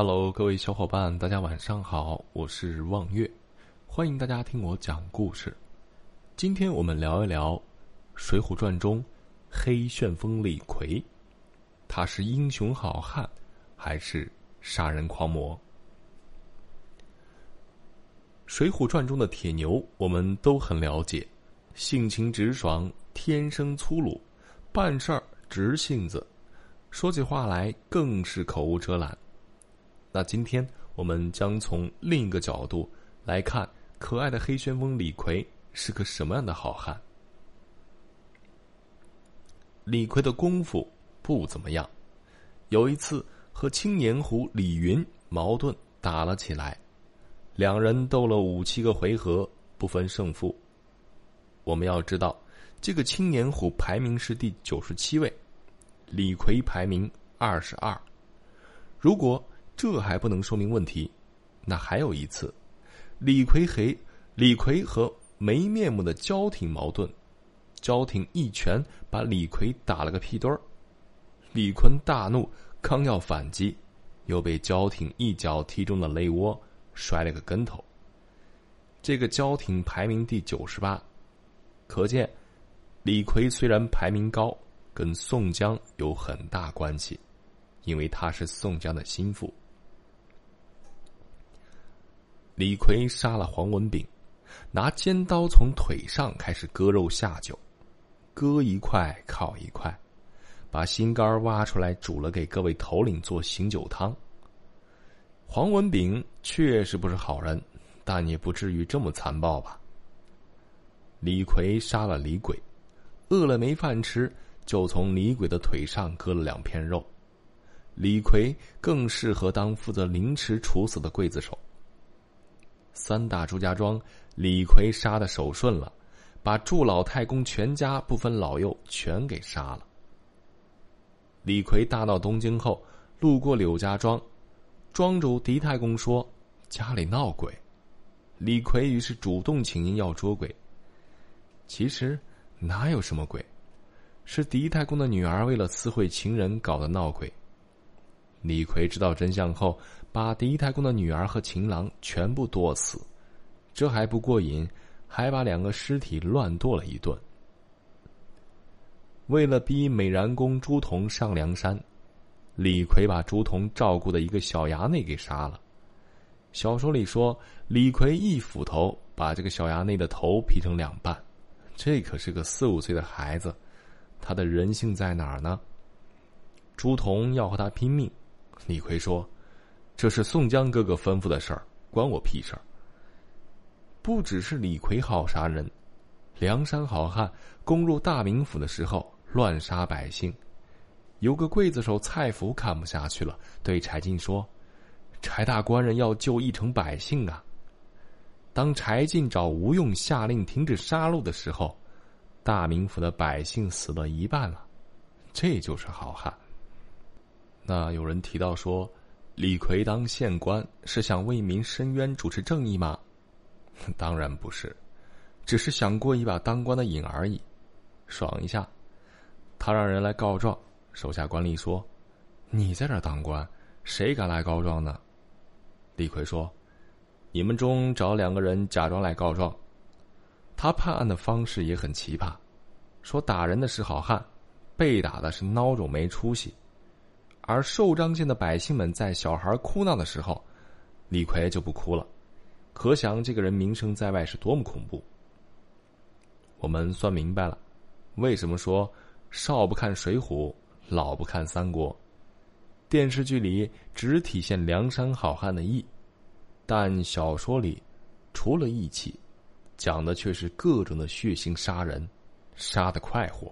Hello，各位小伙伴，大家晚上好，我是望月，欢迎大家听我讲故事。今天我们聊一聊《水浒传》中黑旋风李逵，他是英雄好汉还是杀人狂魔？《水浒传》中的铁牛，我们都很了解，性情直爽，天生粗鲁，办事儿直性子，说起话来更是口无遮拦。那今天我们将从另一个角度来看，可爱的黑旋风李逵是个什么样的好汉？李逵的功夫不怎么样，有一次和青年虎李云矛盾打了起来，两人斗了五七个回合不分胜负。我们要知道，这个青年虎排名是第九十七位，李逵排名二十二。如果这还不能说明问题，那还有一次，李逵黑李逵和没面目的焦挺矛盾，焦挺一拳把李逵打了个屁墩儿，李逵大怒，刚要反击，又被焦挺一脚踢中了肋窝，摔了个跟头。这个焦挺排名第九十八，可见李逵虽然排名高，跟宋江有很大关系，因为他是宋江的心腹。李逵杀了黄文炳，拿尖刀从腿上开始割肉下酒，割一块烤一块，把心肝挖出来煮了给各位头领做醒酒汤。黄文炳确实不是好人，但也不至于这么残暴吧？李逵杀了李鬼，饿了没饭吃，就从李鬼的腿上割了两片肉。李逵更适合当负责凌迟处死的刽子手。三大朱家庄，李逵杀的手顺了，把祝老太公全家不分老幼全给杀了。李逵大闹东京后，路过柳家庄，庄主狄太公说家里闹鬼，李逵于是主动请缨要捉鬼。其实哪有什么鬼，是狄太公的女儿为了私会情人搞的闹鬼。李逵知道真相后，把狄太公的女儿和情郎全部剁死，这还不过瘾，还把两个尸体乱剁了一顿。为了逼美髯公朱仝上梁山，李逵把朱仝照顾的一个小衙内给杀了。小说里说，李逵一斧头把这个小衙内的头劈成两半，这可是个四五岁的孩子，他的人性在哪儿呢？朱仝要和他拼命。李逵说：“这是宋江哥哥吩咐的事儿，关我屁事儿。”不只是李逵好杀人，梁山好汉攻入大名府的时候乱杀百姓。有个刽子手蔡福看不下去了，对柴进说：“柴大官人要救一城百姓啊！”当柴进找吴用下令停止杀戮的时候，大名府的百姓死了一半了。这就是好汉。那有人提到说，李逵当县官是想为民伸冤、主持正义吗？当然不是，只是想过一把当官的瘾而已，爽一下。他让人来告状，手下官吏说：“你在这当官，谁敢来告状呢？”李逵说：“你们中找两个人假装来告状。”他判案的方式也很奇葩，说打人的是好汉，被打的是孬种没出息。而寿张县的百姓们在小孩哭闹的时候，李逵就不哭了，可想这个人名声在外是多么恐怖。我们算明白了，为什么说少不看水浒，老不看三国？电视剧里只体现梁山好汉的义，但小说里除了义气，讲的却是各种的血腥杀人，杀的快活。